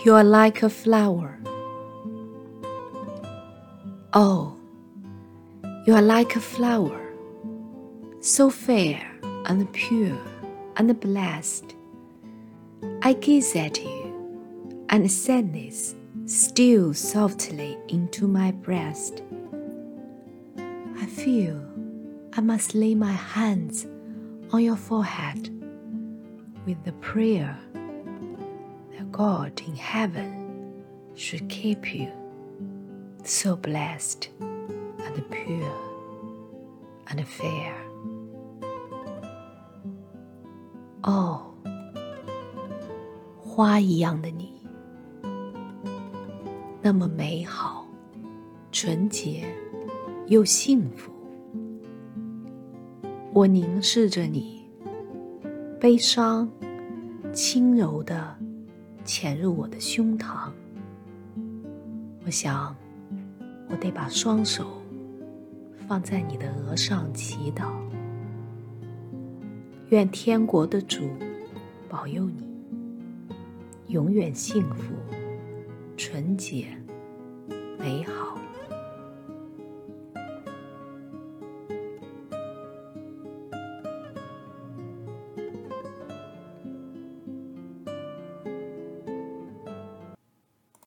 You are like a flower. Oh, you are like a flower, so fair and pure and blessed. I gaze at you, and sadness steals softly into my breast. I feel I must lay my hands on your forehead with the prayer God in heaven should keep you so blessed and pure and fair. 哦，花一样的你，那么美好、纯洁又幸福。我凝视着你，悲伤轻柔的潜入我的胸膛。我想，我得把双手放在你的额上祈祷，愿天国的主保佑你，永远幸福、纯洁、美好。